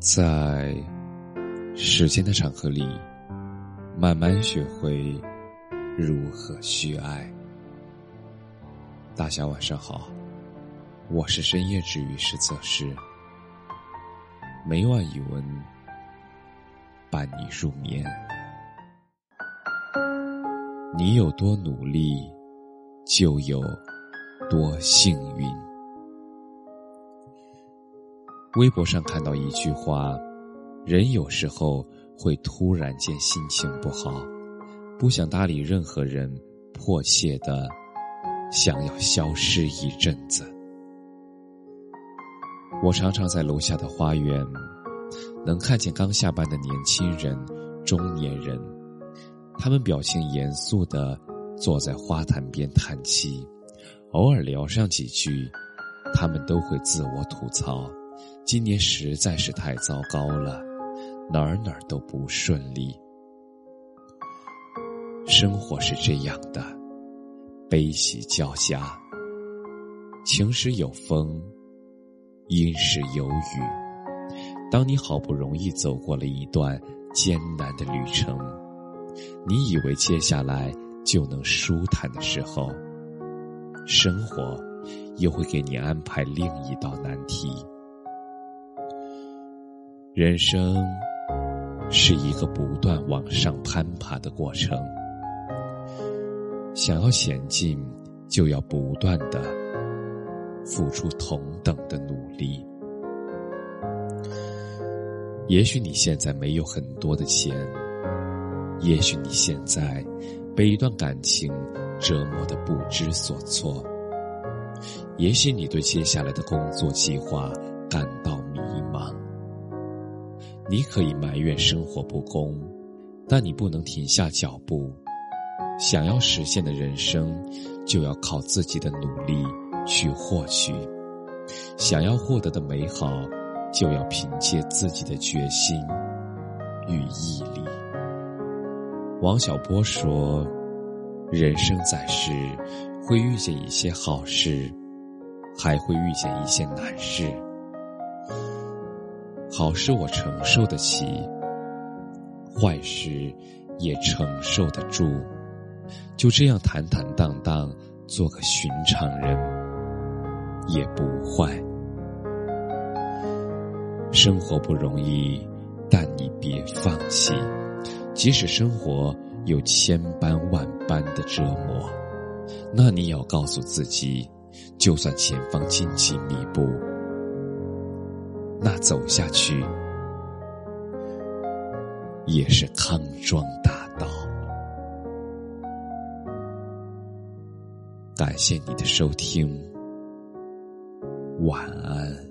在时间的长河里，慢慢学会如何去爱。大家晚上好，我是深夜治愈师泽师，每晚一文伴你入眠。你有多努力，就有多幸运。微博上看到一句话：人有时候会突然间心情不好，不想搭理任何人，迫切的想要消失一阵子。我常常在楼下的花园，能看见刚下班的年轻人、中年人。他们表情严肃的坐在花坛边叹气，偶尔聊上几句，他们都会自我吐槽：今年实在是太糟糕了，哪儿哪儿都不顺利。生活是这样的，悲喜交加，晴时有风，阴时有雨。当你好不容易走过了一段艰难的旅程。你以为接下来就能舒坦的时候，生活又会给你安排另一道难题。人生是一个不断往上攀爬的过程，想要前进，就要不断的付出同等的努力。也许你现在没有很多的钱。也许你现在被一段感情折磨的不知所措，也许你对接下来的工作计划感到。你可以埋怨生活不公，但你不能停下脚步。想要实现的人生，就要靠自己的努力去获取；想要获得的美好，就要凭借自己的决心与毅力。王小波说：“人生在世，会遇见一些好事，还会遇见一些难事。好事我承受得起，坏事也承受得住。就这样坦坦荡荡，做个寻常人，也不坏。生活不容易，但你别放弃。”即使生活有千般万般的折磨，那你要告诉自己，就算前方荆棘密布，那走下去也是康庄大道。感谢你的收听，晚安。